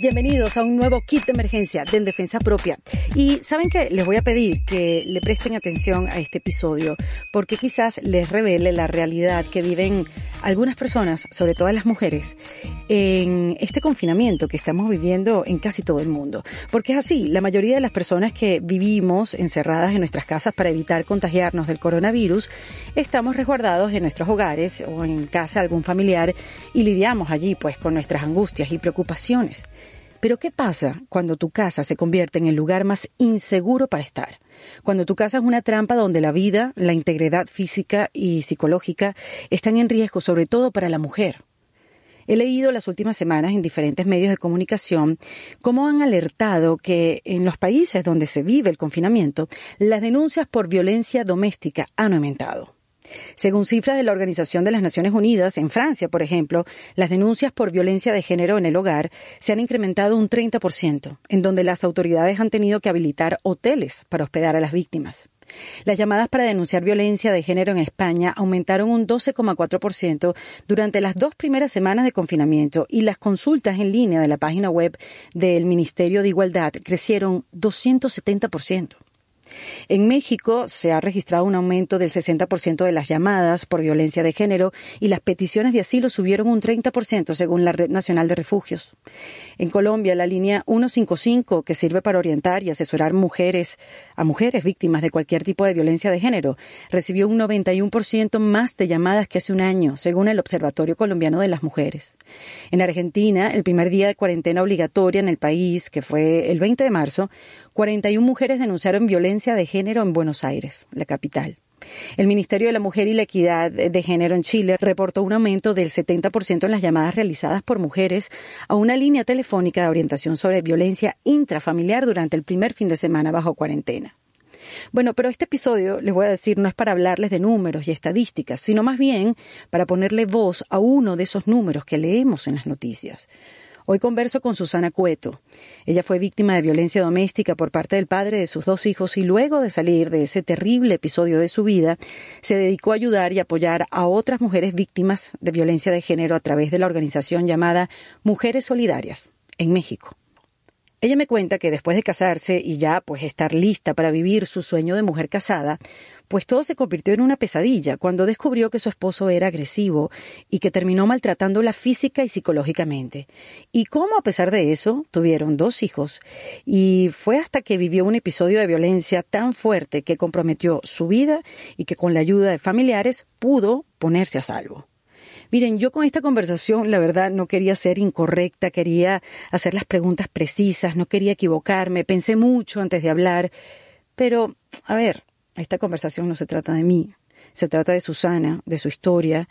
Bienvenidos a un nuevo kit de emergencia de En Defensa Propia. Y saben que les voy a pedir que le presten atención a este episodio porque quizás les revele la realidad que viven algunas personas, sobre todo las mujeres, en este confinamiento que estamos viviendo en casi todo el mundo. Porque es así, la mayoría de las personas que vivimos encerradas en nuestras casas para evitar contagiarnos del coronavirus, estamos resguardados en nuestros hogares o en casa de algún familiar y lidiamos allí pues con nuestras angustias y preocupaciones. Pero ¿qué pasa cuando tu casa se convierte en el lugar más inseguro para estar? Cuando tu casa es una trampa donde la vida, la integridad física y psicológica están en riesgo, sobre todo para la mujer. He leído las últimas semanas en diferentes medios de comunicación cómo han alertado que en los países donde se vive el confinamiento, las denuncias por violencia doméstica han aumentado. Según cifras de la Organización de las Naciones Unidas, en Francia, por ejemplo, las denuncias por violencia de género en el hogar se han incrementado un 30%, en donde las autoridades han tenido que habilitar hoteles para hospedar a las víctimas. Las llamadas para denunciar violencia de género en España aumentaron un 12,4% durante las dos primeras semanas de confinamiento y las consultas en línea de la página web del Ministerio de Igualdad crecieron 270%. En México se ha registrado un aumento del 60% de las llamadas por violencia de género y las peticiones de asilo subieron un 30% según la Red Nacional de Refugios. En Colombia, la línea 155, que sirve para orientar y asesorar mujeres a mujeres víctimas de cualquier tipo de violencia de género, recibió un 91% más de llamadas que hace un año, según el Observatorio Colombiano de las Mujeres. En Argentina, el primer día de cuarentena obligatoria en el país, que fue el 20 de marzo, 41 mujeres denunciaron violencia de género en Buenos Aires, la capital. El Ministerio de la Mujer y la Equidad de Género en Chile reportó un aumento del 70% en las llamadas realizadas por mujeres a una línea telefónica de orientación sobre violencia intrafamiliar durante el primer fin de semana bajo cuarentena. Bueno, pero este episodio, les voy a decir, no es para hablarles de números y estadísticas, sino más bien para ponerle voz a uno de esos números que leemos en las noticias. Hoy converso con Susana Cueto. Ella fue víctima de violencia doméstica por parte del padre de sus dos hijos y luego de salir de ese terrible episodio de su vida, se dedicó a ayudar y apoyar a otras mujeres víctimas de violencia de género a través de la organización llamada Mujeres Solidarias en México. Ella me cuenta que después de casarse y ya pues estar lista para vivir su sueño de mujer casada, pues todo se convirtió en una pesadilla cuando descubrió que su esposo era agresivo y que terminó maltratándola física y psicológicamente. Y cómo a pesar de eso tuvieron dos hijos y fue hasta que vivió un episodio de violencia tan fuerte que comprometió su vida y que con la ayuda de familiares pudo ponerse a salvo. Miren, yo con esta conversación, la verdad, no quería ser incorrecta, quería hacer las preguntas precisas, no quería equivocarme, pensé mucho antes de hablar, pero, a ver, esta conversación no se trata de mí, se trata de Susana, de su historia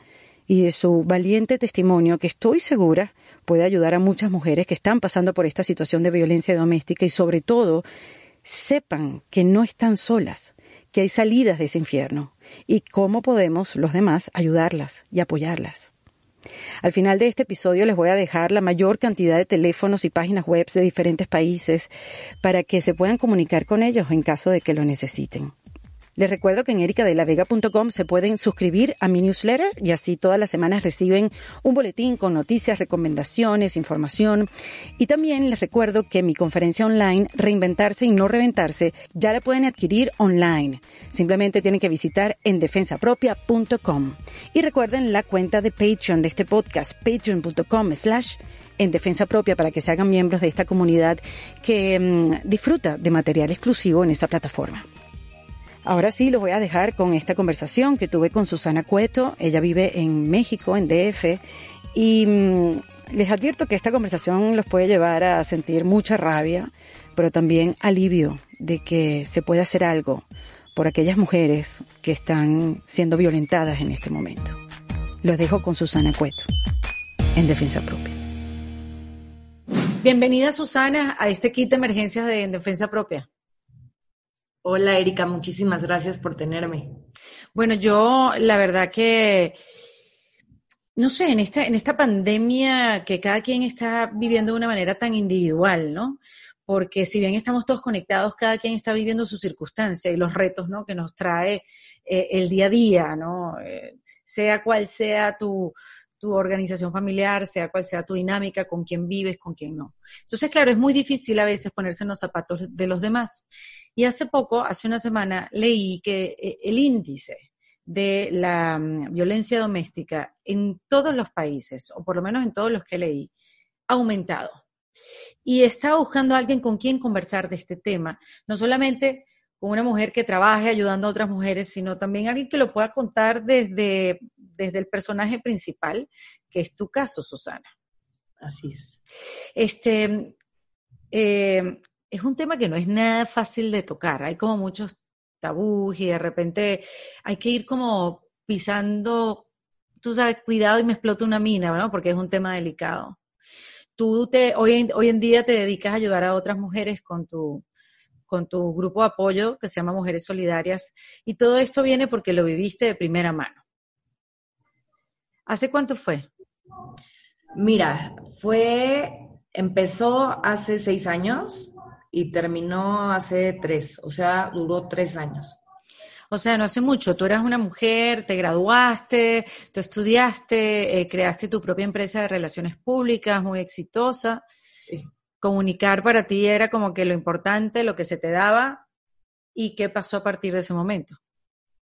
y de su valiente testimonio que estoy segura puede ayudar a muchas mujeres que están pasando por esta situación de violencia doméstica y sobre todo sepan que no están solas, que hay salidas de ese infierno y cómo podemos los demás ayudarlas y apoyarlas. Al final de este episodio les voy a dejar la mayor cantidad de teléfonos y páginas web de diferentes países para que se puedan comunicar con ellos en caso de que lo necesiten. Les recuerdo que en ericadelavega.com se pueden suscribir a mi newsletter y así todas las semanas reciben un boletín con noticias, recomendaciones, información. Y también les recuerdo que mi conferencia online, Reinventarse y no reventarse, ya la pueden adquirir online. Simplemente tienen que visitar en defensapropia.com. Y recuerden la cuenta de Patreon de este podcast, patreon.com slash en defensa propia para que se hagan miembros de esta comunidad que mm, disfruta de material exclusivo en esa plataforma. Ahora sí, los voy a dejar con esta conversación que tuve con Susana Cueto. Ella vive en México, en DF, y mm, les advierto que esta conversación los puede llevar a sentir mucha rabia, pero también alivio de que se puede hacer algo por aquellas mujeres que están siendo violentadas en este momento. Los dejo con Susana Cueto, en Defensa Propia. Bienvenida, Susana, a este kit de emergencias de En Defensa Propia. Hola Erika, muchísimas gracias por tenerme. Bueno, yo la verdad que, no sé, en esta, en esta pandemia que cada quien está viviendo de una manera tan individual, ¿no? Porque si bien estamos todos conectados, cada quien está viviendo su circunstancia y los retos, ¿no? Que nos trae eh, el día a día, ¿no? Eh, sea cual sea tu, tu organización familiar, sea cual sea tu dinámica, con quién vives, con quién no. Entonces, claro, es muy difícil a veces ponerse en los zapatos de los demás. Y hace poco, hace una semana, leí que eh, el índice de la mm, violencia doméstica en todos los países, o por lo menos en todos los que leí, ha aumentado. Y estaba buscando a alguien con quien conversar de este tema, no solamente con una mujer que trabaje ayudando a otras mujeres, sino también alguien que lo pueda contar desde, desde el personaje principal, que es tu caso, Susana. Así es. Este, eh, es un tema que no es nada fácil de tocar, hay como muchos tabús y de repente hay que ir como pisando, tú sabes, cuidado y me explota una mina, ¿no? Porque es un tema delicado. Tú te, hoy en, hoy en día te dedicas a ayudar a otras mujeres con tu, con tu grupo de apoyo que se llama Mujeres Solidarias y todo esto viene porque lo viviste de primera mano. ¿Hace cuánto fue? Mira, fue, empezó hace seis años y terminó hace tres, o sea, duró tres años. O sea, no hace mucho, tú eras una mujer, te graduaste, tú estudiaste, eh, creaste tu propia empresa de relaciones públicas muy exitosa. Comunicar para ti era como que lo importante, lo que se te daba. ¿Y qué pasó a partir de ese momento?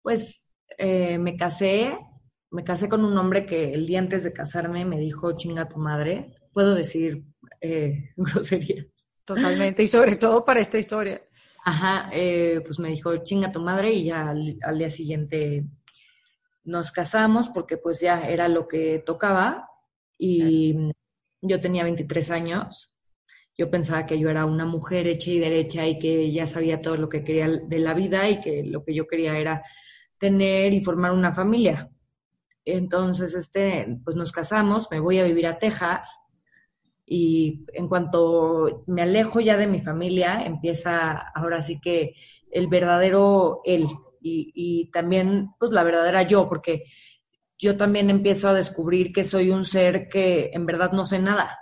Pues eh, me casé, me casé con un hombre que el día antes de casarme me dijo, chinga tu madre. Puedo decir eh, groserías. Totalmente, y sobre todo para esta historia. Ajá, eh, pues me dijo, chinga tu madre, y ya al, día siguiente nos casamos porque pues ya era lo que tocaba y yo tenía 23 años. Yo pensaba que yo era una mujer hecha y derecha y que ya sabía todo lo que quería de la vida y que lo que yo quería era tener y formar una familia. Entonces, este, pues nos casamos, me voy a vivir a Texas y en cuanto me alejo ya de mi familia, empieza ahora sí que el verdadero él y, también pues la verdadera yo, porque yo también empiezo a descubrir que soy un ser que en verdad no sé nada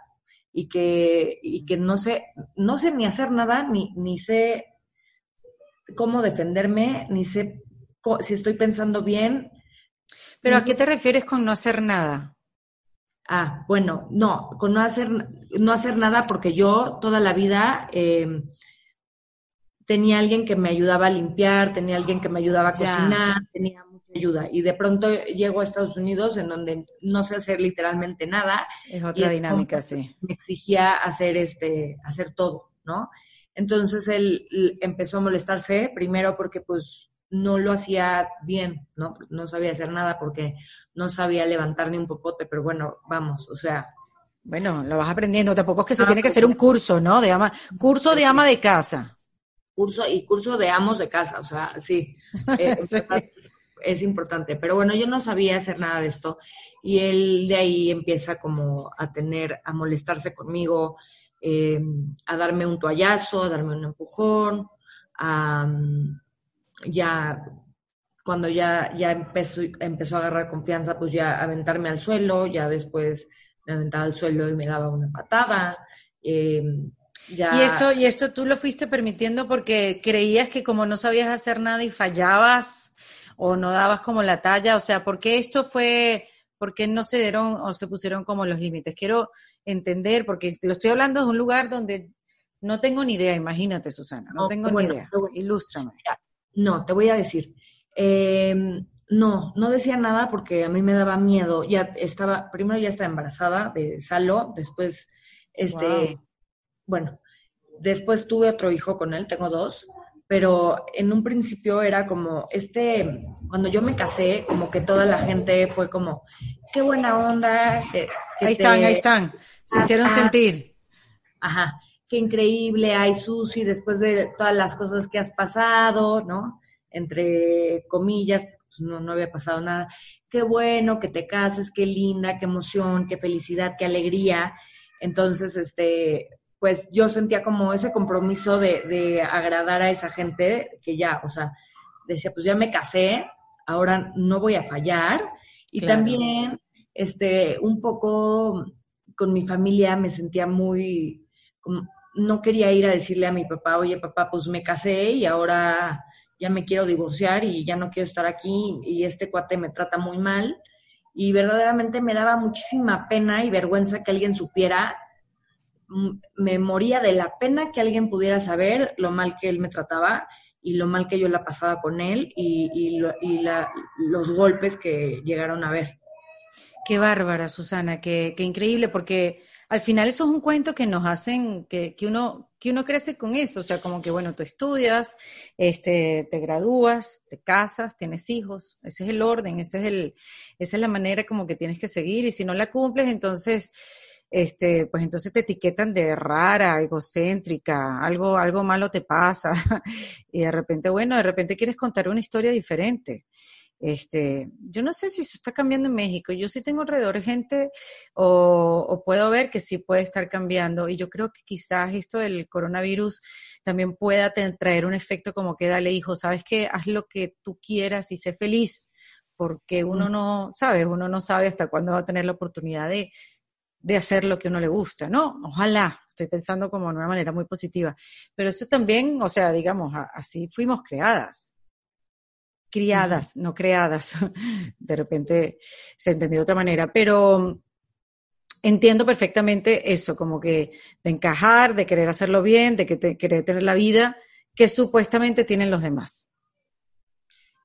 y que, y que no sé, no sé ni hacer nada, ni, ni sé cómo defenderme, ni sé si estoy pensando bien. ¿Pero a qué te refieres con no hacer nada? Ah, bueno, no, con no hacer, no hacer nada porque yo toda la vida em, tenía alguien que me ayudaba a limpiar, tenía alguien que me ayudaba a cocinar, tenía mucha ayuda. Y de pronto llego a Estados Unidos en donde no sé hacer literalmente nada. Es otra dinámica, sí. Me exigía hacer este, hacer todo, ¿no? Entonces él empezó a molestarse, primero porque pues no lo hacía bien, ¿no? No sabía hacer nada porque no sabía levantar ni un popote, pero bueno, vamos, o sea. Bueno, lo vas aprendiendo, tampoco es que se tiene que hacer un curso, ¿no? De ama, curso de ama de casa. Curso y curso de amos de casa, o sea, sí, eh, es importante. Pero bueno, yo no sabía hacer nada de esto y él de ahí empieza como a tener, a molestarse conmigo, eh, a darme un toallazo, a darme un empujón, a ya cuando ya, ya empezó, empezó a agarrar confianza, pues ya aventarme al suelo, ya después me aventaba al suelo y me daba una patada. Ya... ¿Y, esto, ¿Y esto tú lo fuiste permitiendo porque creías que como no sabías hacer nada y fallabas o no dabas como la talla? O sea, ¿por qué esto fue, por qué no se dieron o se pusieron como los límites? Quiero entender, porque lo estoy hablando de un lugar donde no tengo ni idea, imagínate, Susana, no, tengo ni idea. Ilústrame. No, te voy a decir. Em, no, no decía nada porque a mí me daba miedo. Ya estaba, primero ya estaba embarazada de Salo, después, este, bueno, después tuve otro hijo con él, tengo dos, pero en un principio era como, este, cuando yo me casé, como que toda la gente fue como, qué buena onda. ahí están, ahí están, se hicieron sentir. Ajá, qué increíble, ay Susi, después de todas las cosas que has pasado, ¿no? Entre comillas, pues no, no había pasado nada. Qué bueno que te cases, qué linda, qué emoción, qué felicidad, qué alegría. Entonces, este, pues yo sentía como ese compromiso de, de agradar a esa gente que ya, o sea, decía, pues ya me casé, ahora no voy a fallar. Y también, este, un poco con mi familia me sentía muy, no quería ir a decirle a mi papá, oye papá, pues me casé y ahora ya me quiero divorciar y ya no quiero estar aquí y este cuate me trata muy mal y verdaderamente me daba muchísima pena y vergüenza que alguien supiera. Me moría de la pena que alguien pudiera saber lo mal que él me trataba y lo mal que yo la pasaba con él y, los golpes que llegaron a ver. Qué bárbara, Susana, qué, qué increíble, porque al final eso es un cuento que nos hacen, que, que, uno, que uno crece con eso, o sea, como que, bueno, tú estudias, este, te gradúas, te casas, tienes hijos, ese es el orden, ese es el, esa es la manera como que tienes que seguir, y si no la cumples, entonces, este, pues entonces te etiquetan de rara, egocéntrica, algo, algo malo te pasa, y de repente, bueno, de repente quieres contar una historia diferente. Este, yo no sé si eso está cambiando en México. Yo sí tengo alrededor gente o, puedo ver que sí puede estar cambiando. Y yo creo que quizás esto del coronavirus también pueda traer un efecto como que dale, hijo, sabes que haz lo que tú quieras y sé feliz, porque uno no, sabes, uno no sabe hasta cuándo va a tener la oportunidad de, de hacer lo que uno le gusta, ¿no? Ojalá, estoy pensando como de una manera muy positiva. Pero esto también, o sea, digamos, así fuimos creadas criadas, no creadas. De repente se entendió de otra manera, pero entiendo perfectamente eso, como que de encajar, de querer hacerlo bien, de que te, querer tener la vida que supuestamente tienen los demás.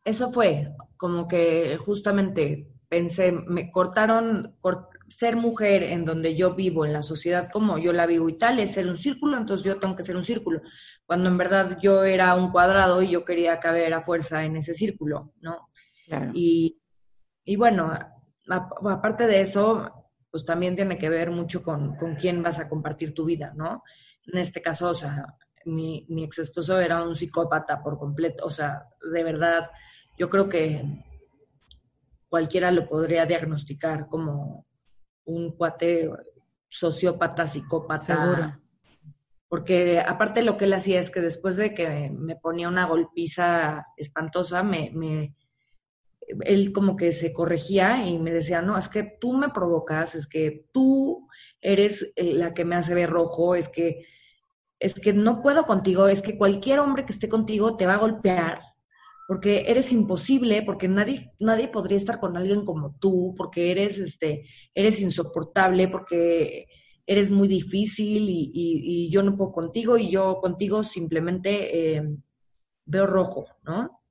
Eso fue como que justamente pensé, me cortaron, ser mujer en donde yo vivo, en la sociedad como yo la vivo y tal, es ser un círculo, entonces yo tengo que ser un círculo, cuando en verdad yo era un cuadrado y yo quería caber a fuerza en ese círculo, ¿no? Y, y, bueno, aparte de eso, pues también tiene que ver mucho con, con, quién vas a compartir tu vida, ¿no? En este caso, o sea, mi, mi ex esposo era un psicópata por completo, o sea, de verdad, yo creo que cualquiera lo podría diagnosticar como un cuate sociópata, psicópata. Seguro. Porque aparte lo que él hacía es que después de que me ponía una golpiza espantosa, me, me, él como que se corregía y me decía, no, es que tú me provocas, es que tú eres eh, la que me hace ver rojo, es que, es que no puedo contigo, es que cualquier hombre que esté contigo te va a golpear porque eres imposible, porque nadie, nadie podría estar con alguien como tú, porque eres, este, eres insoportable, porque eres muy difícil y, yo no puedo contigo y yo contigo simplemente eh, veo rojo, ¿no?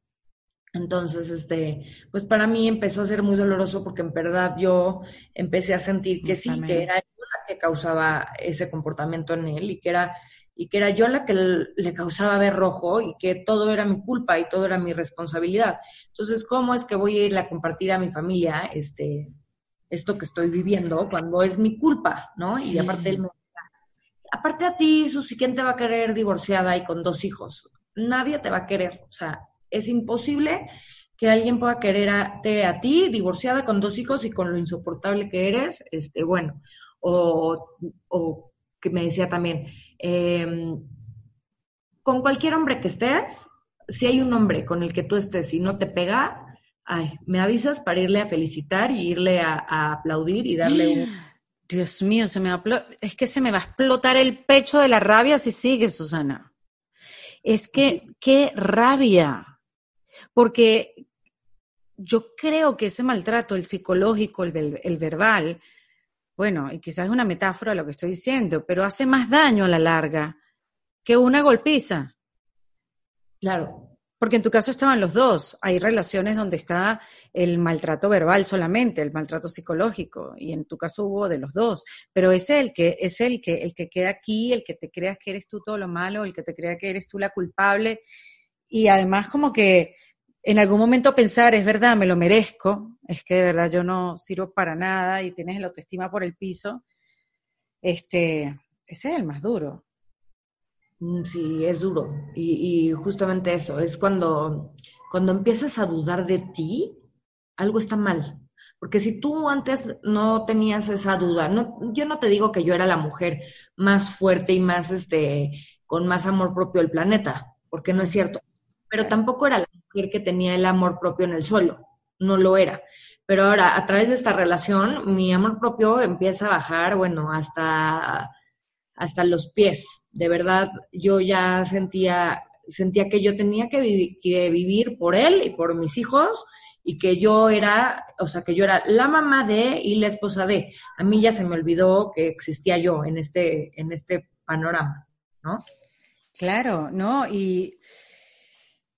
Entonces, este, pues para mí empezó a ser muy doloroso porque en verdad yo empecé a sentir que sí, que era yo la que causaba ese comportamiento en él y que era y que era yo la que le causaba ver rojo y que todo era mi culpa y todo era mi responsabilidad. Entonces, ¿cómo es que voy a ir a compartir a mi familia este, esto que estoy viviendo cuando es mi culpa, ¿no? Y aparte él me aparte a ti, Susi, ¿quién te va a querer divorciada y con dos hijos? Nadie te va a querer, o sea, es imposible que alguien pueda quererte a ti divorciada con dos hijos y con lo insoportable que eres, este, bueno, o, o que me decía también, em, con cualquier hombre que estés, si hay un hombre con el que tú estés y no te pega, ay, me avisas para irle a felicitar y irle a, aplaudir y darle un... Dios mío, se me va es que se me va a explotar el pecho de la rabia si sigue, Susana. Es que, qué rabia. Porque yo creo que ese maltrato, el psicológico, el, el verbal, bueno, y quizás es una metáfora lo que estoy diciendo, pero hace más daño a la larga que una golpiza. Claro. Porque en tu caso estaban los dos. Hay relaciones donde está el maltrato verbal solamente, el maltrato psicológico, y en tu caso hubo de los dos. Pero es el que es el que el que queda aquí, el que te creas que eres tú todo lo malo, el que te crea que eres tú la culpable. Y además como que en algún momento pensar, es verdad, me lo merezco, es que de verdad yo no sirvo para nada y tienes la autoestima por el piso, este, ese es el más duro. Mm, sí, es duro. Y, justamente eso, es cuando, cuando empiezas a dudar de ti, algo está mal. Porque si tú antes no tenías esa duda, no, yo no te digo que yo era la mujer más fuerte y más, este, con más amor propio del planeta, porque no es cierto. Pero tampoco era la que tenía el amor propio en el suelo, no lo era. Pero ahora, a través de esta relación, mi amor propio empieza a bajar, bueno, hasta, hasta los pies. De verdad, yo ya sentía, sentía que yo tenía que, que vivir por él y por mis hijos y que yo era, o sea, que yo era la mamá de y la esposa de. A mí ya se me olvidó que existía yo en este, en este panorama, ¿no? Claro, ¿no? Y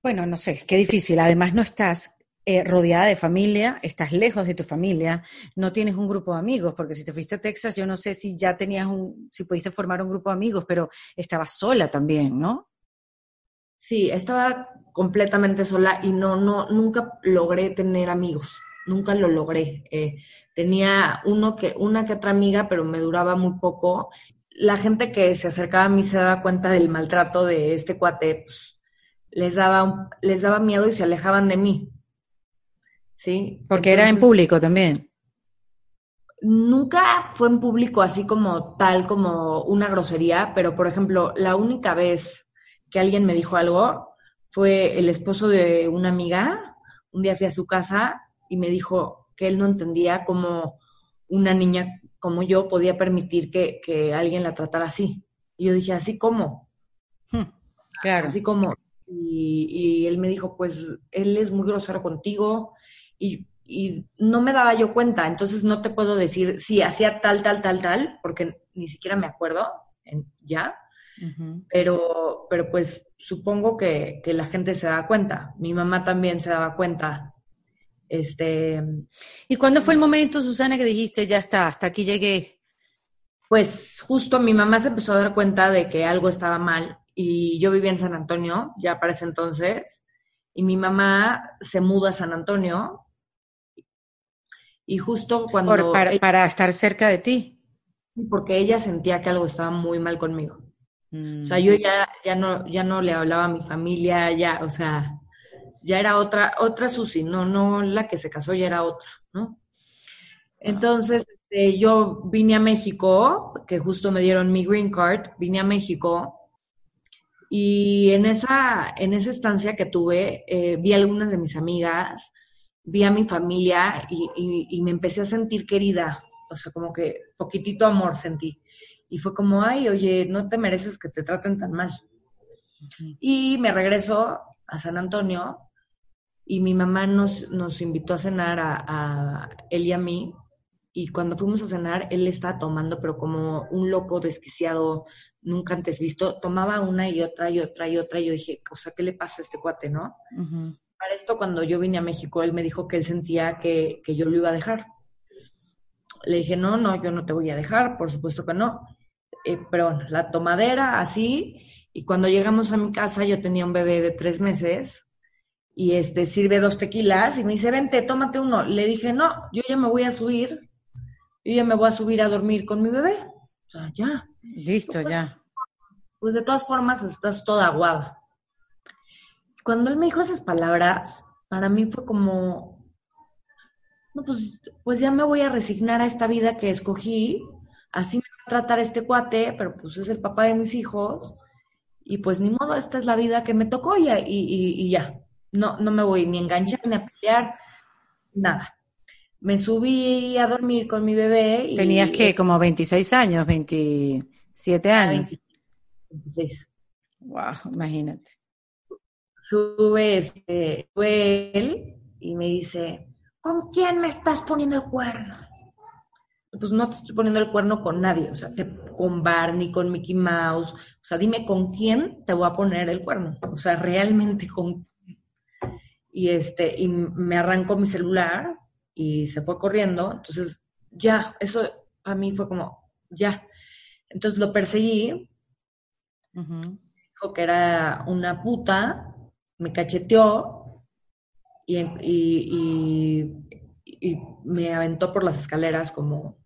bueno, no sé, qué difícil. Además, no estás eh, rodeada de familia, estás lejos de tu familia, no tienes un grupo de amigos, porque si te fuiste a Texas, yo no sé si ya tenías un, si pudiste formar un grupo de amigos, pero estabas sola también, ¿no? Sí, estaba completamente sola y no, no, nunca logré tener amigos, nunca lo logré. Eh, tenía uno que, una que otra amiga, pero me duraba muy poco. La gente que se acercaba a mí se daba cuenta del maltrato de este cuate, pues, les daba, les daba miedo y se alejaban de mí. ¿Sí? Porque era en público también. Nunca fue en público así como tal, como una grosería, pero por ejemplo, la única vez que alguien me dijo algo fue el esposo de una amiga. Un día fui a su casa y me dijo que él no entendía cómo una niña como yo podía permitir que, alguien la tratara así. Y yo dije, ¿así cómo? Hmm, claro. Así como. Y, y, él me dijo, pues él es muy grosero contigo y, y, no me daba yo cuenta. Entonces no te puedo decir, sí, hacía tal, tal, tal, tal, porque ni siquiera me acuerdo en, ya pero, pero pues supongo que, que, la gente se da cuenta. Mi mamá también se daba cuenta. Este, ¿Y cuándo fue el momento, Susana, que dijiste, ya está, hasta aquí llegué? Pues justo mi mamá se empezó a dar cuenta de que algo estaba mal y yo vivía en San Antonio, ya para ese entonces, y mi mamá se muda a San Antonio y justo cuando... para, para, estar cerca de ti. Porque ella sentía que algo estaba muy mal conmigo. O sea, yo mm. ya, ya, no, ya no le hablaba a mi familia, ya, o sea, ya era otra, otra Susi, no, no la que se casó, ya era otra, ¿no? Entonces, este, yo vine a México, que justo me dieron mi green card, vine a México y en esa, en esa estancia que tuve, eh, vi a algunas de mis amigas, vi a mi familia y, y me empecé a sentir querida, o sea, como que poquitito amor sentí. Y fue como, ay, oye, no te mereces que te traten tan mal. Y me regreso a San Antonio y mi mamá nos, nos invitó a cenar a, él y a mí. Y cuando fuimos a cenar, él estaba tomando, pero como un loco desquiciado, nunca antes visto. Tomaba una y otra y otra y otra. Y yo dije, o sea, ¿qué le pasa a este cuate, no? Para esto, cuando yo vine a México, él me dijo que él sentía que, que yo lo iba a dejar. Le dije, no, no, yo no te voy a dejar, por supuesto que no. Eh, pero bueno, la tomadera así, y cuando llegamos a mi casa yo tenía un bebé de tres meses y este sirve dos tequilas y me dice, vente, tómate uno. Le dije, no, yo ya me voy a subir, yo ya me voy a subir a dormir con mi bebé. O sea, ya. Listo, pues, ya. Pues de todas formas estás toda aguada. Cuando él me dijo esas palabras, para mí fue como, no, pues, pues ya me voy a resignar a esta vida que escogí, así me tratar a este cuate, pero pues es el papá de mis hijos, y pues ni modo, esta es la vida que me tocó y, y, ya. No, no me voy ni a enganchar ni a pelear, nada. Me subí a dormir con mi bebé. Y, ¿Tenías que como 26 años, 27 años? 26. Wow, imagínate. Sube, este, sube él y me dice, ¿con quién me estás poniendo el cuerno? pues no te estoy poniendo el cuerno con nadie, o sea, con Barney, con Mickey Mouse, o sea, dime con quién te voy a poner el cuerno, o sea, realmente con... Y, este, y me arrancó mi celular y se fue corriendo, entonces ya, eso a mí fue como, ya. Entonces lo perseguí, dijo que era una puta, me cacheteó y, y, y me aventó por las escaleras como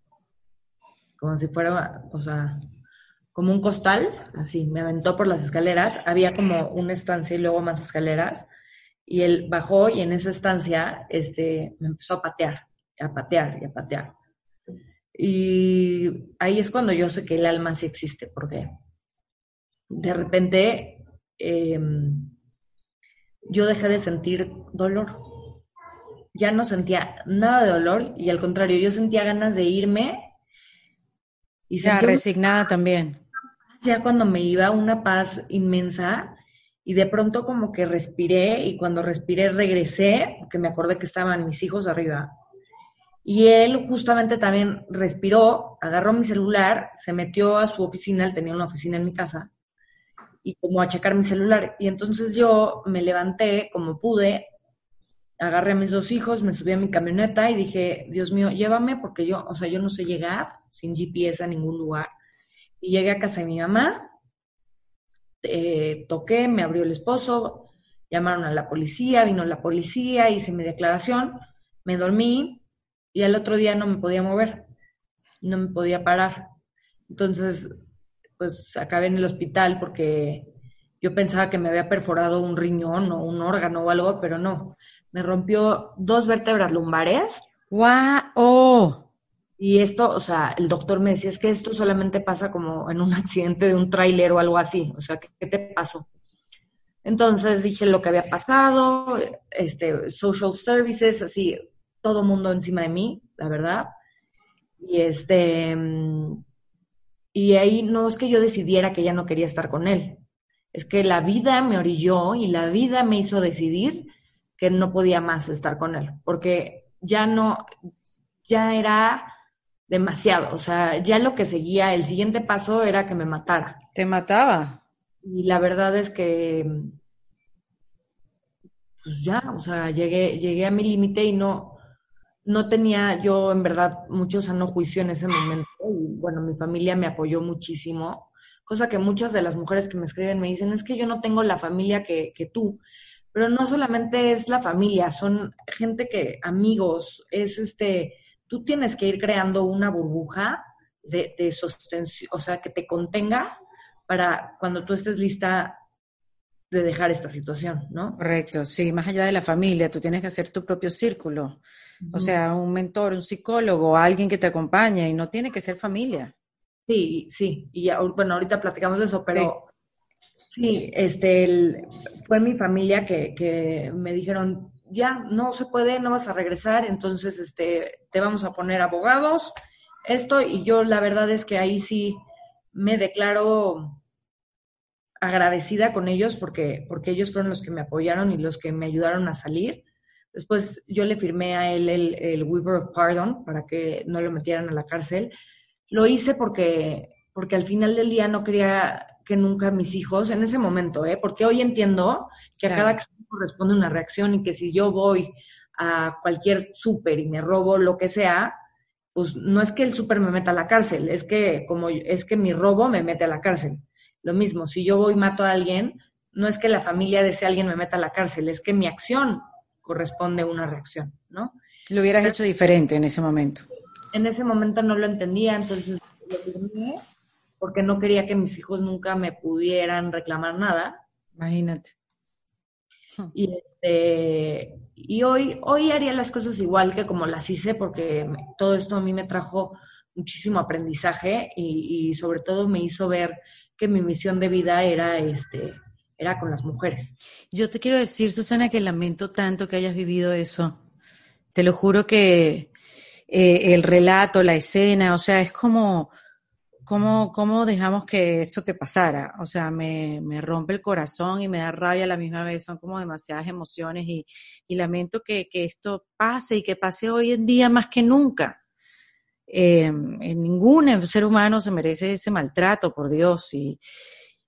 como si fuera, o sea, como un costal, así, me aventó por las escaleras, había como una estancia y luego más escaleras, y él bajó y en esa estancia, este, me empezó a patear, a patear y a patear. Y ahí es cuando yo sé que el alma sí existe, porque de repente em, yo dejé de sentir dolor. Ya no sentía nada de dolor y al contrario, yo sentía ganas de irme y ya resignada también. Ya cuando me iba una paz inmensa y de pronto como que respiré y cuando respiré regresé, porque me acordé que estaban mis hijos arriba. Y él justamente también respiró, agarró mi celular, se metió a su oficina, él tenía una oficina en mi casa, y como a checar mi celular. Y entonces yo me levanté como pude, agarré a mis dos hijos, me subí a mi camioneta y dije, Dios mío, llévame porque yo, o sea, yo no sé llegar sin GPS a ningún lugar. Y llegué a casa de mi mamá, eh, toqué, me abrió el esposo, llamaron a la policía, vino la policía, hice mi declaración, me dormí y al otro día no me podía mover, no me podía parar. Entonces, pues acabé en el hospital porque yo pensaba que me había perforado un riñón o un órgano o algo, pero no. Me rompió dos vértebras lumbares. ¡Wow! Y esto, o sea, el doctor me decía, es que esto solamente pasa como en un accidente de un tráiler o algo así. O sea, ¿qué, te pasó? Entonces dije lo que había pasado, este, social services, así, todo mundo encima de mí, la verdad. Y este, y ahí no es que yo decidiera que ya no quería estar con él, es que la vida me orilló y la vida me hizo decidir que no podía más estar con él, porque ya no, ya era demasiado. O sea, ya lo que seguía, el siguiente paso era que me matara. ¿Te mataba? Y la verdad es que, pues ya, o sea, llegué, llegué a mi límite y no, no tenía yo en verdad mucho sano juicio en ese momento. Y bueno, mi familia me apoyó muchísimo, cosa que muchas de las mujeres que me escriben me dicen, es que yo no tengo la familia que, que tú. Pero no solamente es la familia, son gente que, amigos, es este, tú tienes que ir creando una burbuja de, de sostención, o sea, que te contenga para cuando tú estés lista de dejar esta situación, ¿no? Correcto, sí, más allá de la familia, tú tienes que hacer tu propio círculo, o sea, un mentor, un psicólogo, alguien que te acompañe y no tiene que ser familia. Sí, sí, y ya, bueno, ahorita platicamos de eso, pero sí, este, fue mi familia que, que me dijeron, ya no se puede, no vas a regresar, entonces este, te vamos a poner abogados, esto, y yo la verdad es que ahí sí me declaro agradecida con ellos porque, porque ellos fueron los que me apoyaron y los que me ayudaron a salir. Después yo le firmé a él el, el Weaver of Pardon para que no lo metieran a la cárcel. Lo hice porque, porque al final del día no quería que nunca mis hijos, en ese momento, ¿eh? porque hoy entiendo que a cada corresponde una reacción y que si yo voy a cualquier súper y me robo lo que sea, pues no es que el súper me meta a la cárcel, es que como es que mi robo me mete a la cárcel. Lo mismo, si yo voy y mato a alguien, no es que la familia de ese alguien me meta a la cárcel, es que mi acción corresponde a una reacción, ¿no? Lo hubieras hecho diferente en ese momento. En ese momento no lo entendía, entonces lo firmé porque no quería que mis hijos nunca me pudieran reclamar nada. Imagínate. Y, este, y hoy, hoy haría las cosas igual que como las hice, porque todo esto a mí me trajo muchísimo aprendizaje y, y, sobre todo me hizo ver que mi misión de vida era este era con las mujeres. Yo te quiero decir, Susana, que lamento tanto que hayas vivido eso. Te lo juro que eh, el relato, la escena, o sea, es como ¿Cómo, ¿Cómo dejamos que esto te pasara? O sea, me, me, rompe el corazón y me da rabia a la misma vez, son como demasiadas emociones y, y lamento que, que, esto pase y que pase hoy en día más que nunca. Eh, ningún ser humano se merece ese maltrato, por Dios, y,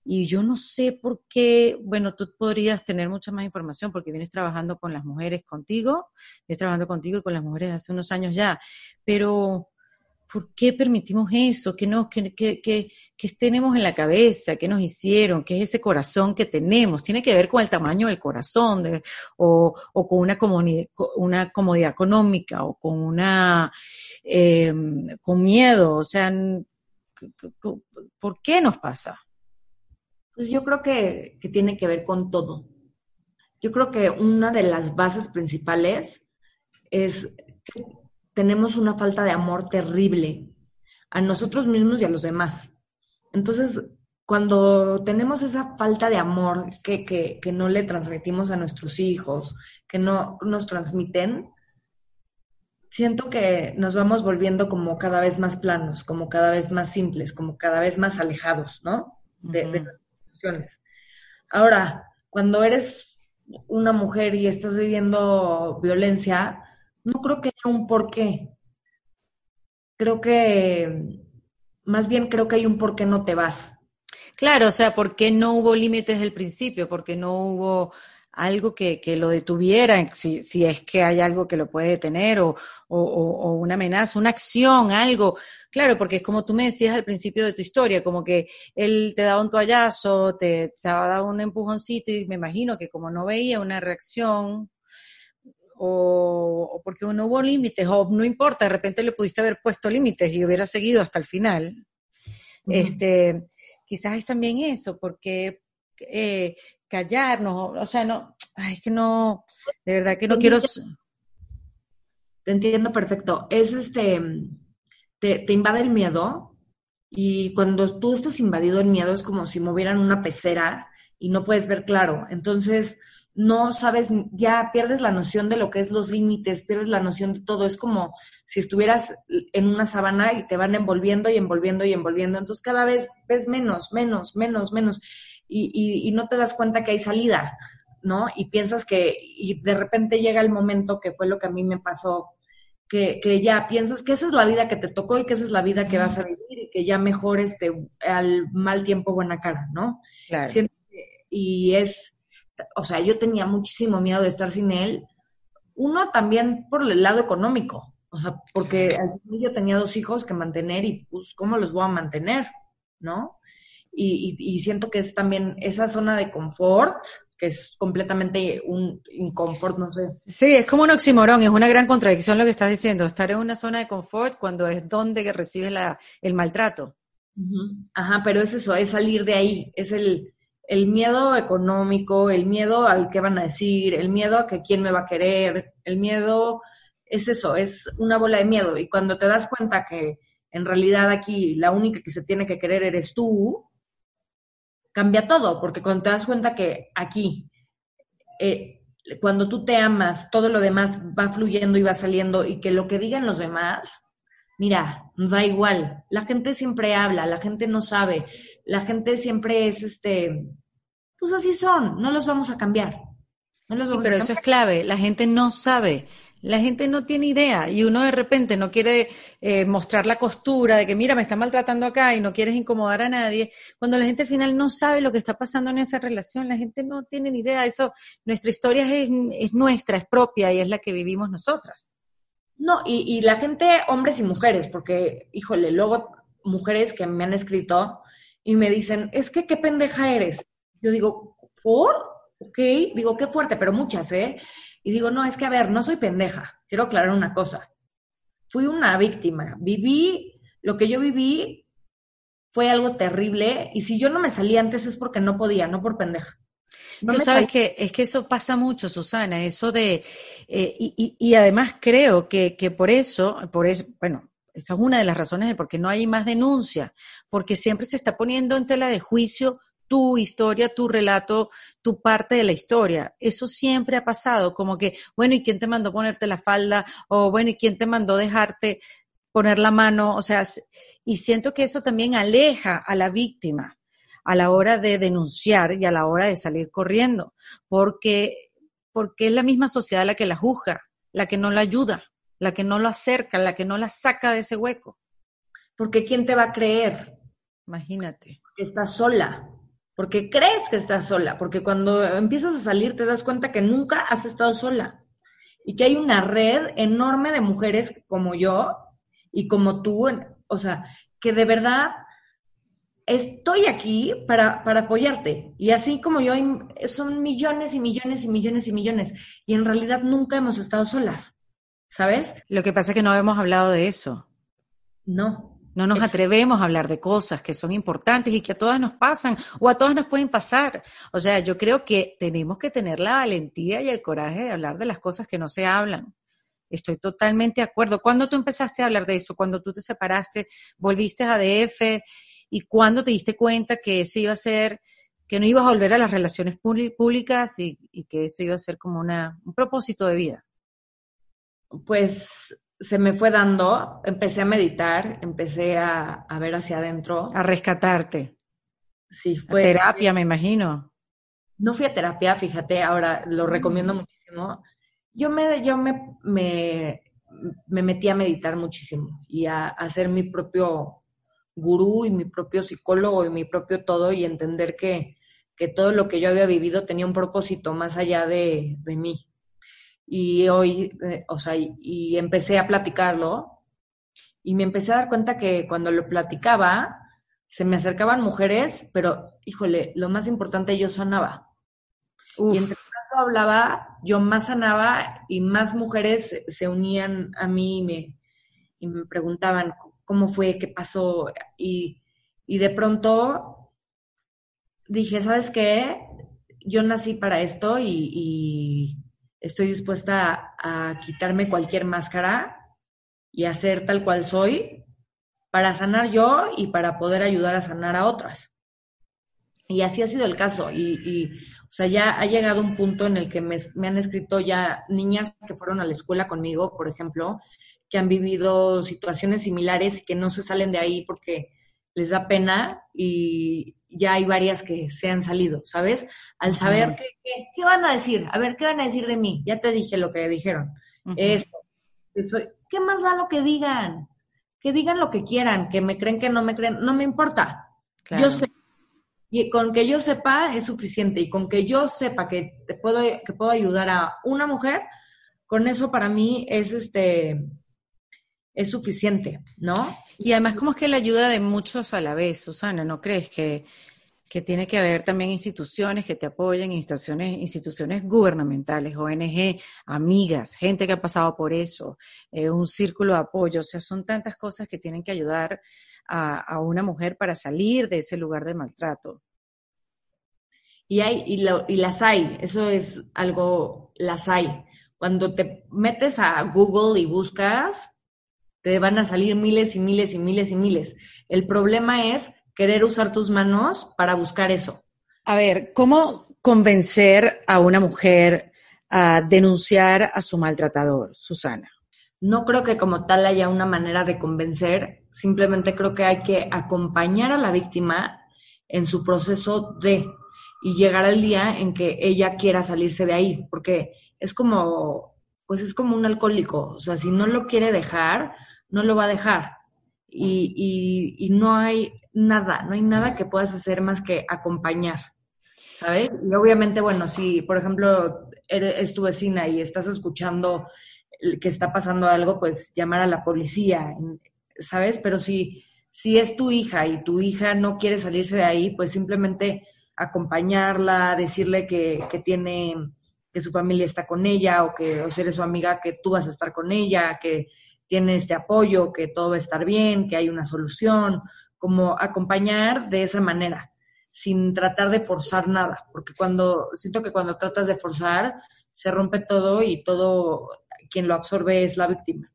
y yo no sé por qué, bueno, tú podrías tener mucha más información porque vienes trabajando con las mujeres contigo, vienes trabajando contigo y con las mujeres hace unos años ya, pero ¿por qué permitimos eso? ¿Qué, nos, tenemos en la cabeza? ¿Qué nos hicieron? ¿Qué es ese corazón que tenemos? Tiene que ver con el tamaño del corazón o, con una, comodidad económica o con una em, con miedo. O sea, ¿por qué nos pasa? Pues yo creo que, que tiene que ver con todo. Yo creo que una de las bases principales es tenemos una falta de amor terrible a nosotros mismos y a los demás. Entonces, cuando tenemos esa falta de amor que, que, no le transmitimos a nuestros hijos, que no nos transmiten, siento que nos vamos volviendo como cada vez más planos, como cada vez más simples, como cada vez más alejados, ¿no? De, las instituciones. Ahora, cuando eres una mujer y estás viviendo violencia, no creo que haya un porqué. Creo que, más bien creo que hay un por qué no te vas. Claro, o sea, ¿por qué no hubo límites del principio? ¿Por qué no hubo algo que, que lo detuviera, si, si, es que hay algo que lo puede detener o, o, o, una amenaza, una acción, algo. Claro, porque es como tú me decías al principio de tu historia, como que él te daba un toallazo, te, te dado un empujoncito y me imagino que como no veía una reacción o, porque no hubo límites o no importa, de repente le pudiste haber puesto límites y hubiera seguido hasta el final. Este, quizás es también eso, porque eh, callarnos, o sea, no, ay, es que no, de verdad que no quiero... Te entiendo perfecto. Es este, te, te invade el miedo y cuando tú estás invadido el miedo es como si movieran una pecera y no puedes ver claro. Entonces, no sabes, ya pierdes la noción de lo que es los límites, pierdes la noción de todo. Es como si estuvieras en una sabana y te van envolviendo y envolviendo y envolviendo. Entonces cada vez ves menos, menos, menos, menos y, no te das cuenta que hay salida, ¿no? Y piensas que, y de repente llega el momento que fue lo que a mí me pasó, que, que, ya piensas que esa es la vida que te tocó y que esa es la vida que vas a vivir y que ya mejor este, al mal tiempo buena cara, ¿no? Claro. y es, o sea, yo tenía muchísimo miedo de estar sin él. Uno también por el lado económico, o sea, porque yo tenía dos hijos que mantener y pues, ¿cómo los voy a mantener? ¿No? y, siento que es también esa zona de confort, que es completamente un inconfort, no sé. Sí, es como un oximorón, es una gran contradicción lo que estás diciendo, estar en una zona de confort cuando es donde recibes la, el maltrato. Ajá, pero es eso, es salir de ahí, es el, el miedo económico, el miedo al que van a decir, el miedo a que quién me va a querer, el miedo, es eso, es una bola de miedo. Y cuando te das cuenta que en realidad aquí la única que se tiene que querer eres tú, cambia todo, porque cuando te das cuenta que aquí, eh, cuando tú te amas, todo lo demás va fluyendo y va saliendo y que lo que digan los demás, mira, da igual. La gente siempre habla, la gente no sabe, la gente siempre es este, pues así son, no los vamos a cambiar. No los pero eso es clave, la gente no sabe. La gente no tiene idea y uno de repente no quiere eh, mostrar la costura de que mira, me está maltratando acá y no quieres incomodar a nadie. Cuando la gente al final no sabe lo que está pasando en esa relación, la gente no tiene ni idea. Eso, nuestra historia es, es nuestra, es propia y es la que vivimos nosotras. No, y, y la gente, hombres y mujeres, porque, híjole, luego mujeres que me han escrito y me dicen, es que qué pendeja eres. Yo digo, ¿por? Ok, digo, qué fuerte, pero muchas, ¿eh? Y digo, no, es que a ver, no soy pendeja. Quiero aclarar una cosa. Fui una víctima. Viví, lo que yo viví fue algo terrible y si yo no me salí antes es porque no podía, no por pendeja. Tú sabes que es que eso pasa mucho, Susana, eso de, eh, y, y, además creo que, que por eso, por eso, bueno, esa es una de las razones de por qué no hay más denuncia, porque siempre se está poniendo en tela de juicio tu historia, tu relato, tu parte de la historia. Eso siempre ha pasado, como que, bueno, ¿y quién te mandó ponerte la falda? O bueno, ¿y quién te mandó dejarte poner la mano? O sea, y siento que eso también aleja a la víctima a la hora de denunciar y a la hora de salir corriendo, porque, porque es la misma sociedad la que la juzga, la que no la ayuda, la que no lo acerca, la que no la saca de ese hueco. Porque ¿quién te va a creer? Imagínate. Estás sola porque crees que estás sola, porque cuando empiezas a salir te das cuenta que nunca has estado sola y que hay una red enorme de mujeres como yo y como tú, o sea, que de verdad estoy aquí para, para apoyarte. Y así como yo, son millones y millones y millones y millones. Y en realidad nunca hemos estado solas, ¿sabes? Lo que pasa es que no hemos hablado de eso. No. No nos atrevemos a hablar de cosas que son importantes y que a todas nos pasan o a todas nos pueden pasar. O sea, yo creo que tenemos que tener la valentía y el coraje de hablar de las cosas que no se hablan. Estoy totalmente de acuerdo. ¿Cuándo tú empezaste a hablar de eso? ¿Cuando tú te separaste, volviste a DF y cuándo te diste cuenta que ese iba a ser, que no ibas a volver a las relaciones públicas y, y que eso iba a ser como una, un propósito de vida? Pues se me fue dando, empecé a meditar, empecé a, ver hacia adentro. A rescatarte. Sí, fue. terapia, me imagino. No fui a terapia, fíjate, ahora lo recomiendo muchísimo. Yo me, yo me, me, me metí a meditar muchísimo y a, hacer mi propio gurú y mi propio psicólogo y mi propio todo y entender que, que todo lo que yo había vivido tenía un propósito más allá de, de mí. Y hoy, eh, o sea, y empecé a platicarlo y me empecé a dar cuenta que cuando lo platicaba, se me acercaban mujeres, pero híjole, lo más importante, yo sanaba. Y entre tanto hablaba, yo más sanaba y más mujeres se unían a mí y me, y me preguntaban cómo fue, qué pasó. Y, y de pronto dije, ¿sabes qué? Yo nací para esto y, y estoy dispuesta a, quitarme cualquier máscara y a ser tal cual soy para sanar yo y para poder ayudar a sanar a otras. Y así ha sido el caso. Y, o sea, ya ha llegado un punto en el que me, han escrito ya niñas que fueron a la escuela conmigo, por ejemplo, que han vivido situaciones similares y que no se salen de ahí porque les da pena y ya hay varias que se han salido, ¿sabes? Al saber qué van a decir, a ver, ¿qué van a decir de mí? Ya te dije lo que dijeron. eso, ¿qué más da lo que digan? Que digan lo que quieran, que me creen, que no me creen, no me importa. Yo sé. Y con que yo sepa es suficiente. Y con que yo sepa que te puedo, que puedo ayudar a una mujer, con eso para mí es este es suficiente, ¿no? Y además como es que la ayuda de muchos a la vez, Susana, ¿no crees que que tiene que haber también instituciones que te apoyen, instituciones, instituciones gubernamentales, ONG, amigas, gente que ha pasado por eso, eh, un círculo de apoyo. O sea, son tantas cosas que tienen que ayudar a, una mujer para salir de ese lugar de maltrato. Y, hay, y, y las hay, eso es algo, las hay. Cuando te metes a Google y buscas, te van a salir miles y miles y miles y miles. El problema es querer usar tus manos para buscar eso. A ver, ¿cómo convencer a una mujer a denunciar a su maltratador, Susana? No creo que como tal haya una manera de convencer, simplemente creo que hay que acompañar a la víctima en su proceso de y llegar al día en que ella quiera salirse de ahí, porque es como, pues es como un alcohólico, o sea, si no lo quiere dejar, no lo va a dejar. Y, y, y no hay nada, no hay nada que puedas hacer más que acompañar, ¿sabes? Y obviamente, bueno, si, por ejemplo, es tu vecina y estás escuchando que está pasando algo, pues llamar a la policía, ¿sabes? Pero si, si es tu hija y tu hija no quiere salirse de ahí, pues simplemente acompañarla, decirle que, que tiene, que su familia está con ella o que, o si eres su amiga, que tú vas a estar con ella, que tiene este apoyo, que todo va a estar bien, que hay una solución, como acompañar de esa manera, sin tratar de forzar nada, porque cuando siento que cuando tratas de forzar se rompe todo y todo quien lo absorbe es la víctima.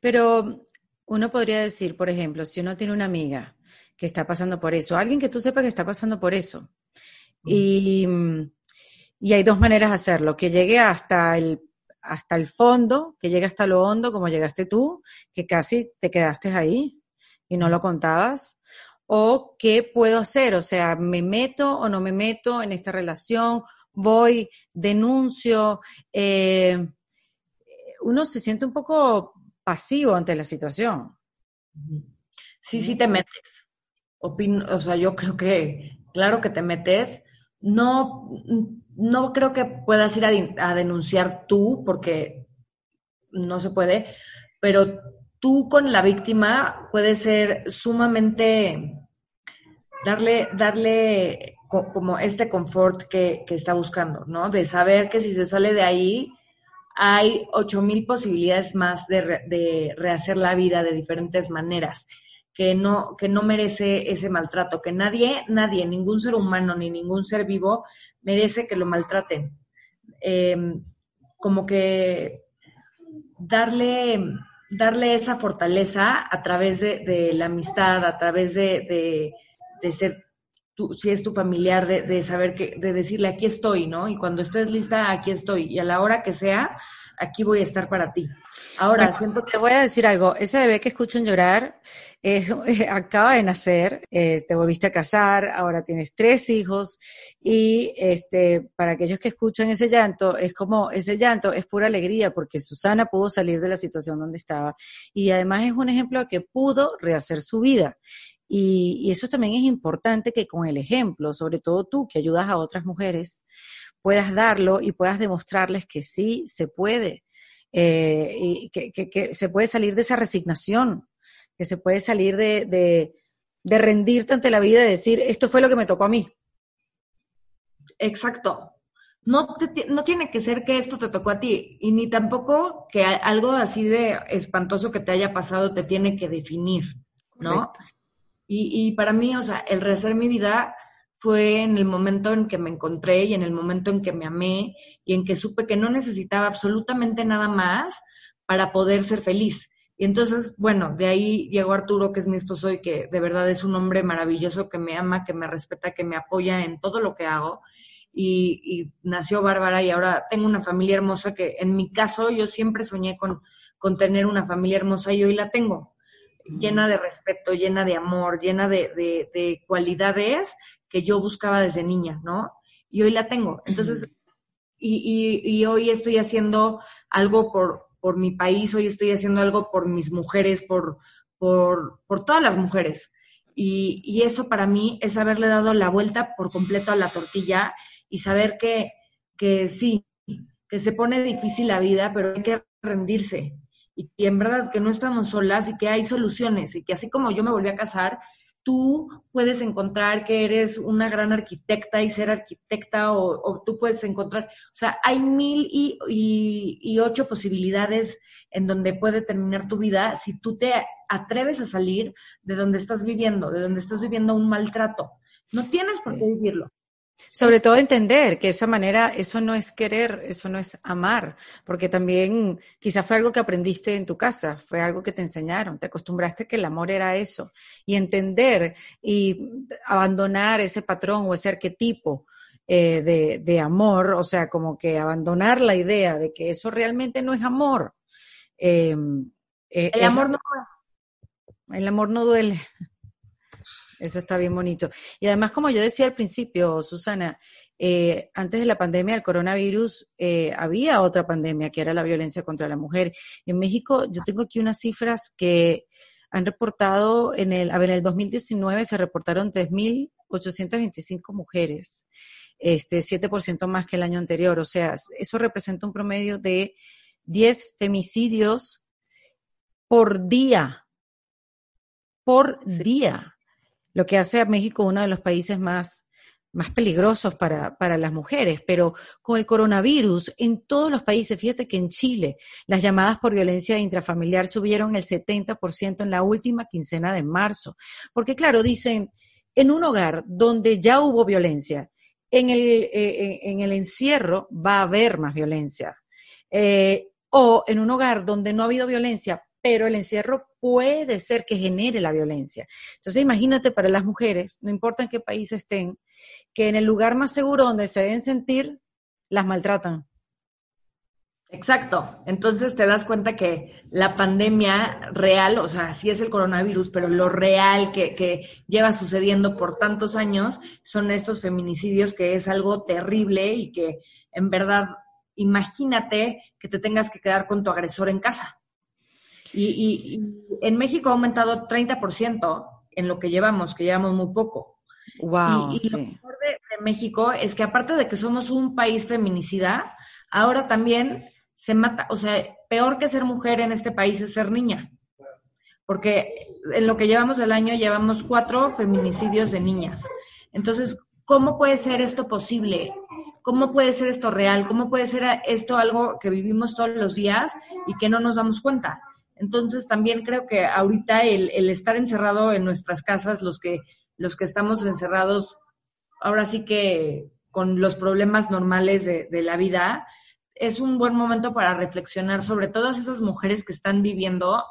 Pero uno podría decir, por ejemplo, si uno tiene una amiga que está pasando por eso, alguien que tú sepas que está pasando por eso, y, y hay dos maneras de hacerlo, que llegue hasta el hasta el fondo, que llegue hasta lo hondo, como llegaste tú, que casi te quedaste ahí, y no lo contabas? ¿O qué puedo hacer? O sea, ¿me meto o no me meto en esta relación? ¿Voy, denuncio? Eh, uno se siente un poco pasivo ante la situación. Sí, sí te metes. o sea, yo creo que, claro que te metes. No, no creo que puedas ir a, denunciar tú, porque no se puede, pero tú con la víctima puede ser sumamente darle, darle como este confort que, está buscando, ¿no? De saber que si se sale de ahí, hay ocho mil posibilidades más de, rehacer la vida de diferentes maneras, que no, que no merece ese maltrato, que nadie, nadie, ningún ser humano ni ningún ser vivo merece que lo maltraten. Em, como que darle darle esa fortaleza a través de, la amistad, a través de, ser tú, si es tu familiar, de, de saber que, de decirle aquí estoy, ¿no? Y cuando estés lista, aquí estoy. Y a la hora que sea, aquí voy a estar para ti. Ahora, siento que... te voy a decir algo. Ese bebé que escuchan llorar acaba de nacer, te volviste a casar, ahora tienes tres hijos y este, para aquellos que escuchan ese llanto, es como ese llanto es pura alegría porque Susana pudo salir de la situación donde estaba y además es un ejemplo de que pudo rehacer su vida. Y, y eso también es importante que con el ejemplo, sobre todo tú que ayudas a otras mujeres, puedas darlo y puedas demostrarles que sí se puede. Eh, y que, que, se puede salir de esa resignación, que se puede salir de, de, de, rendirte ante la vida y decir, esto fue lo que me tocó a mí. Exacto. No, no tiene que ser que esto te tocó a ti, y ni tampoco que algo así de espantoso que te haya pasado te tiene que definir, ¿no? Y, y, para mí, o sea, el rehacer mi vida fue en el momento en que me encontré y en el momento en que me amé y en que supe que no necesitaba absolutamente nada más para poder ser feliz. Y entonces, bueno, de ahí llegó Arturo, que es mi esposo y que de verdad es un hombre maravilloso, que me ama, que me respeta, que me apoya en todo lo que hago. Y, nació Bárbara y ahora tengo una familia hermosa que en mi caso yo siempre soñé con, con tener una familia hermosa y hoy la tengo llena de respeto, llena de amor, llena de, de, de, cualidades que yo buscaba desde niña, ¿no? Y hoy la tengo. Entonces, y, y, hoy estoy haciendo algo por, por mi país, hoy estoy haciendo algo por mis mujeres, por, por, por todas las mujeres. Y, y, eso para mí es haberle dado la vuelta por completo a la tortilla y saber que, que sí, que se pone difícil la vida, pero hay que rendirse. Y, y en verdad que no estamos solas y que hay soluciones y que así como yo me volví a casar, tú puedes encontrar que eres una gran arquitecta y ser arquitecta o, tú puedes encontrar, o sea, hay mil y, y, ocho posibilidades en donde puede terminar tu vida si tú te atreves a salir de donde estás viviendo, de donde estás viviendo un maltrato. No tienes por qué vivirlo. Sobre todo entender que esa manera, eso no es querer, eso no es amar, porque también quizás fue algo que aprendiste en tu casa, fue algo que te enseñaron, te acostumbraste que el amor era eso, y entender y abandonar ese patrón o ese arquetipo eh, de, de, amor, o sea, como que abandonar la idea de que eso realmente no es amor. Em, eh, el amor no El amor no duele. Eso está bien bonito. Y además, como yo decía al principio, Susana, eh, antes de la pandemia del coronavirus eh, había otra pandemia que era la violencia contra la mujer. En México, yo tengo aquí unas cifras que han reportado en el, a ver, en el 2019 se reportaron 3.825 mujeres, este 7% más que el año anterior. O sea, eso representa un promedio de 10 femicidios por día. Por día lo que hace a México uno de los países más, más peligrosos para, para, las mujeres, pero con el coronavirus en todos los países, fíjate que en Chile las llamadas por violencia intrafamiliar subieron el 70% en la última quincena de marzo, porque claro, dicen, en un hogar donde ya hubo violencia, en el, eh, en el encierro va a haber más violencia. Eh, o en un hogar donde no ha habido violencia, pero el encierro puede ser que genere la violencia. Entonces imagínate para las mujeres, no importa en qué país estén, que en el lugar más seguro donde se deben sentir, las maltratan. Exacto. Entonces te das cuenta que la pandemia real, o sea, sí es el coronavirus, pero lo real que, que, lleva sucediendo por tantos años son estos feminicidios, que es algo terrible y que en verdad, imagínate que te tengas que quedar con tu agresor en casa. Y, en México ha aumentado 30% en lo que llevamos, que llevamos muy poco. Wow, y, lo mejor de, México es que aparte de que somos un país feminicida, ahora también se mata, o sea, peor que ser mujer en este país es ser niña. Porque en lo que llevamos el año llevamos cuatro feminicidios de niñas. Entonces, ¿cómo puede ser esto posible? ¿Cómo puede ser esto real? ¿Cómo puede ser esto algo que vivimos todos los días y que no nos damos cuenta? Entonces también creo que ahorita el, el, estar encerrado en nuestras casas, los que, los que estamos encerrados, ahora sí que con los problemas normales de, de la vida, es un buen momento para reflexionar sobre todas esas mujeres que están viviendo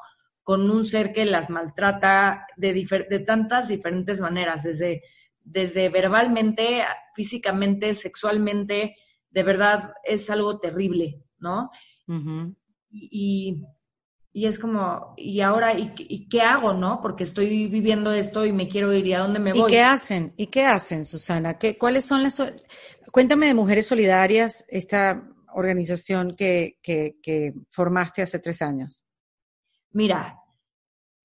con un ser que las maltrata de, de tantas diferentes maneras, desde desde verbalmente, físicamente, sexualmente, de verdad es algo terrible, ¿no? y, y, es como, ¿y ahora, y, qué hago, no? Porque estoy viviendo esto y me quiero ir, ¿y a dónde me voy? ¿Y qué hacen? ¿Y qué hacen, Susana? ¿Qué, ¿Cuáles son las... Cuéntame de Mujeres Solidarias, esta organización que, que, que formaste hace tres años. Mira,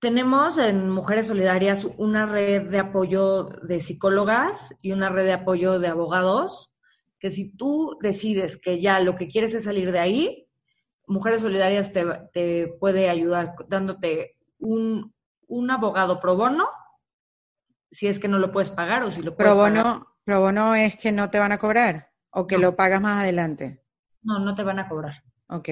tenemos en Mujeres Solidarias una red de apoyo de psicólogas y una red de apoyo de abogados, que si tú decides que ya lo que quieres es salir de ahí, Mujeres Solidarias te, puede ayudar dándote un, abogado pro bono, si es que no lo puedes pagar o si lo puedes pro bono, pagar. Pro bono es que no te van a cobrar o que lo pagas más adelante. No, no te van a cobrar. Ok.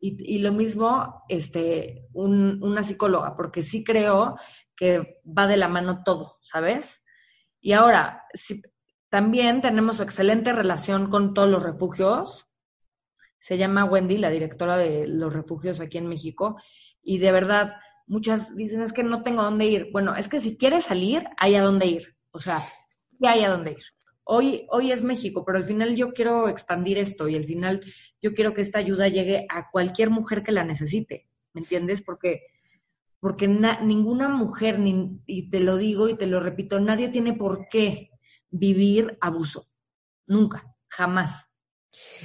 Y, y lo mismo, este, un, una psicóloga, porque sí creo que va de la mano todo, ¿sabes? Y ahora, si, también tenemos excelente relación con todos los refugios. Se llama Wendy, la directora de los refugios aquí en México, y de verdad, muchas dicen, es que no tengo dónde ir. Bueno, es que si quieres salir, hay a dónde ir. O sea, ya hay a dónde ir hoy, hoy es México, pero al final yo quiero expandir esto y al final yo quiero que esta ayuda llegue a cualquier mujer que la necesite, ¿me entiendes? Porque, porque ninguna mujer, ni, y te lo digo y te lo repito, nadie tiene por qué vivir abuso, nunca, jamás.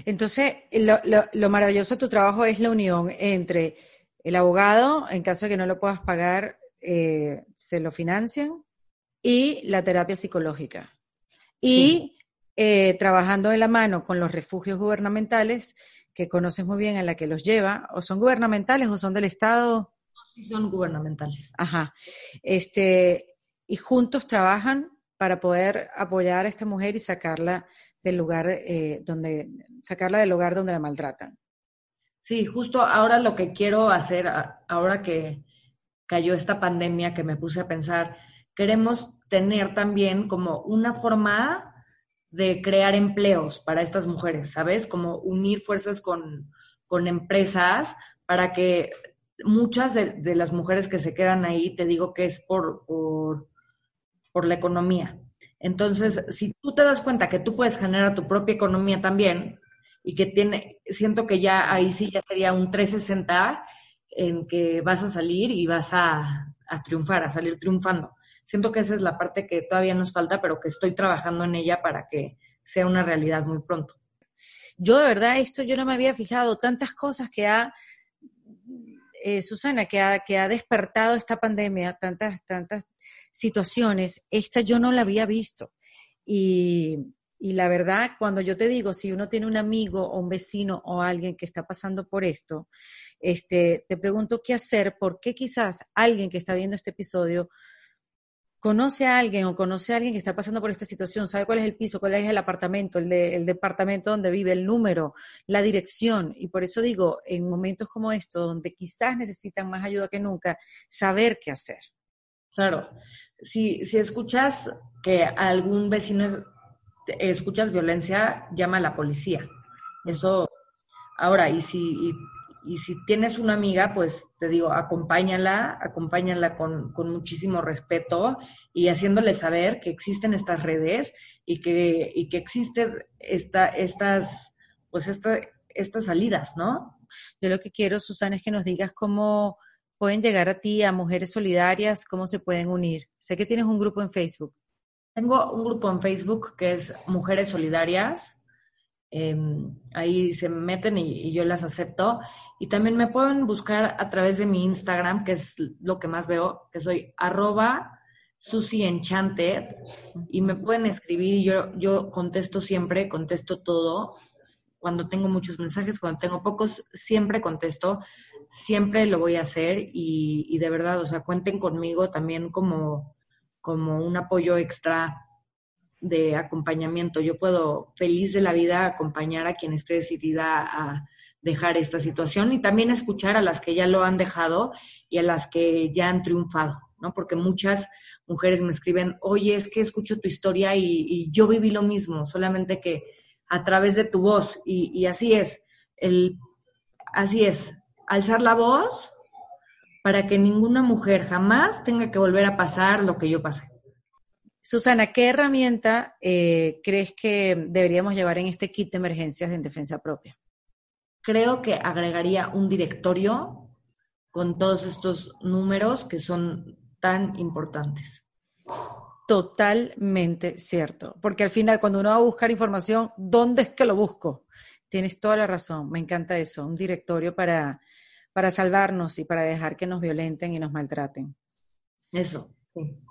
Entonces, lo, lo maravilloso de tu trabajo es la unión entre el abogado, en caso de que no lo puedas pagar, eh, se lo financian, y la terapia psicológica y eh, trabajando de la mano con los refugios gubernamentales, que conoces muy bien a la que los lleva, o son gubernamentales o son del Estado. Sí, son gubernamentales. Ajá. Este, y juntos trabajan para poder apoyar a esta mujer y sacarla del lugar eh, donde, sacarla del lugar donde la maltratan. Sí, justo ahora lo que quiero hacer, ahora que cayó esta pandemia, que me puse a pensar, queremos tener también como una forma de crear empleos para estas mujeres, ¿sabes? Como unir fuerzas con, empresas para que muchas de, las mujeres que se quedan ahí, te digo que es por, por, por la economía. Entonces, si tú te das cuenta que tú puedes generar tu propia economía también y que tiene, siento que ya ahí sí ya sería un 360 en que vas a salir y vas a, a triunfar, a salir triunfando siento que esa es la parte que todavía nos falta, pero que estoy trabajando en ella para que sea una realidad muy pronto. Yo de verdad, esto yo no me había fijado, tantas cosas que ha, eh, Susana, que ha, que ha despertado esta pandemia, tantas, tantas situaciones, esta yo no la había visto. Y, y la verdad, cuando yo te digo, si uno tiene un amigo o un vecino o alguien que está pasando por esto, este, te pregunto qué hacer, porque quizás alguien que está viendo este episodio conoce a alguien o conoce a alguien que está pasando por esta situación, sabe cuál es el piso, cuál es el apartamento, el, de, el departamento donde vive, el número, la dirección. Y por eso digo, en momentos como estos, donde quizás necesitan más ayuda que nunca, saber qué hacer. Claro. Si, escuchas que algún vecino escuchas violencia, llama a la policía. Eso, ahora, y si si tienes una amiga, pues te digo, acompáñala, acompáñala con, con, muchísimo respeto y haciéndole saber que existen estas redes y que, y que existen esta, estas, pues esta, estas salidas, ¿no? Yo lo que quiero, Susana, es que nos digas cómo pueden llegar a ti, a Mujeres Solidarias, cómo se pueden unir. Sé que tienes un grupo en Facebook. Tengo un grupo en Facebook que es Mujeres Solidarias Em, ahí se meten y, yo las acepto. Y también me pueden buscar a través de mi Instagram, que es lo que más veo, que soy arroba Susi Enchanted, y me pueden escribir y yo, yo contesto siempre, contesto todo. Cuando tengo muchos mensajes, cuando tengo pocos, siempre contesto, siempre lo voy a hacer y, y de verdad, o sea, cuenten conmigo también como, como un apoyo extra de acompañamiento. Yo puedo, feliz de la vida, acompañar a quien esté decidida a dejar esta situación y también escuchar a las que ya lo han dejado y a las que ya han triunfado, ¿no? Porque muchas mujeres me escriben, oye, es que escucho tu historia y, yo viví lo mismo, solamente que a través de tu voz. Y, y así es, el, así es, alzar la voz para que ninguna mujer jamás tenga que volver a pasar lo que yo pasé. Susana, ¿qué herramienta eh, crees que deberíamos llevar en este kit de emergencias en defensa propia? Creo que agregaría un directorio con todos estos números que son tan importantes. Totalmente cierto, porque al final cuando uno va a buscar información, ¿dónde es que lo busco? Tienes toda la razón, me encanta eso, un directorio para, para salvarnos y para dejar que nos violenten y nos maltraten. Eso, sí.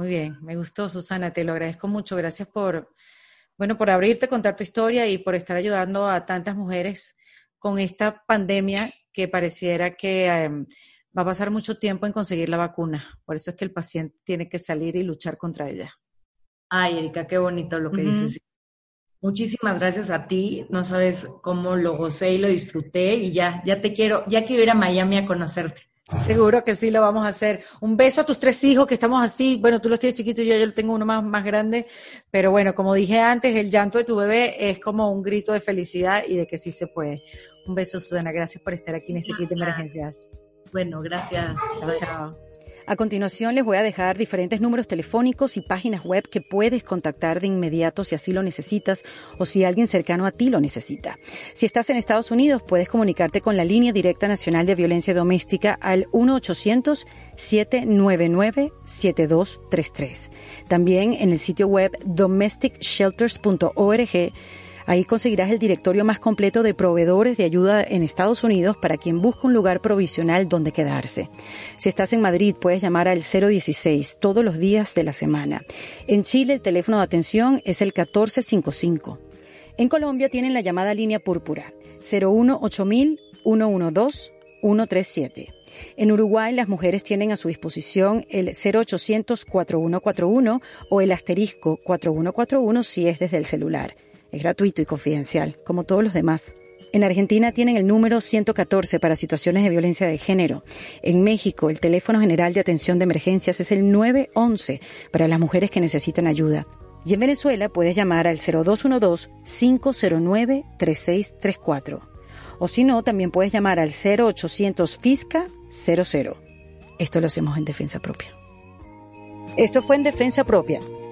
Muy bien, me gustó, Susana, te lo agradezco mucho. Gracias por, bueno, por abrirte, contar tu historia y por estar ayudando a tantas mujeres con esta pandemia que pareciera que em, va a pasar mucho tiempo en conseguir la vacuna. Por eso es que el paciente tiene que salir y luchar contra ella. Ay, Erika, qué bonito lo que dices. Muchísimas gracias a ti. No sabes cómo lo gocé y lo disfruté y ya, ya te quiero, ya quiero ir a Miami a conocerte. Seguro que sí lo vamos a hacer. Un beso a tus tres hijos que estamos así. Bueno, tú los tienes chiquitos, yo, yo tengo uno más, más grande. Pero bueno, como dije antes, el llanto de tu bebé es como un grito de felicidad y de que sí se puede. Un beso, Susana. Gracias por estar aquí en este kit de emergencias. Bueno, gracias. Chao, chao. A continuación les voy a dejar diferentes números telefónicos y páginas web que puedes contactar de inmediato si así lo necesitas o si alguien cercano a ti lo necesita. Si estás en Estados Unidos, puedes comunicarte con la línea directa nacional de violencia doméstica al 1-800-799-7233. También en el sitio web domesticshelters.org Ahí conseguirás el directorio más completo de proveedores de ayuda en Estados Unidos para quien busca un lugar provisional donde quedarse. Si estás en Madrid, puedes llamar al 016 todos los días de la semana. En Chile, el teléfono de atención es el 1455. En Colombia tienen la llamada línea púrpura 018000 112 137. En Uruguay, las mujeres tienen a su disposición el 0800 4141 o el asterisco 4141 si es desde el celular. Es gratuito y confidencial, como todos los demás. En Argentina tienen el número 114 para situaciones de violencia de género. En México, el teléfono general de atención de emergencias es el 911 para las mujeres que necesitan ayuda. Y en Venezuela puedes llamar al 0212-509-3634. O si no, también puedes llamar al 0800 FISCA 00. Esto lo hacemos en defensa propia. Esto fue en defensa propia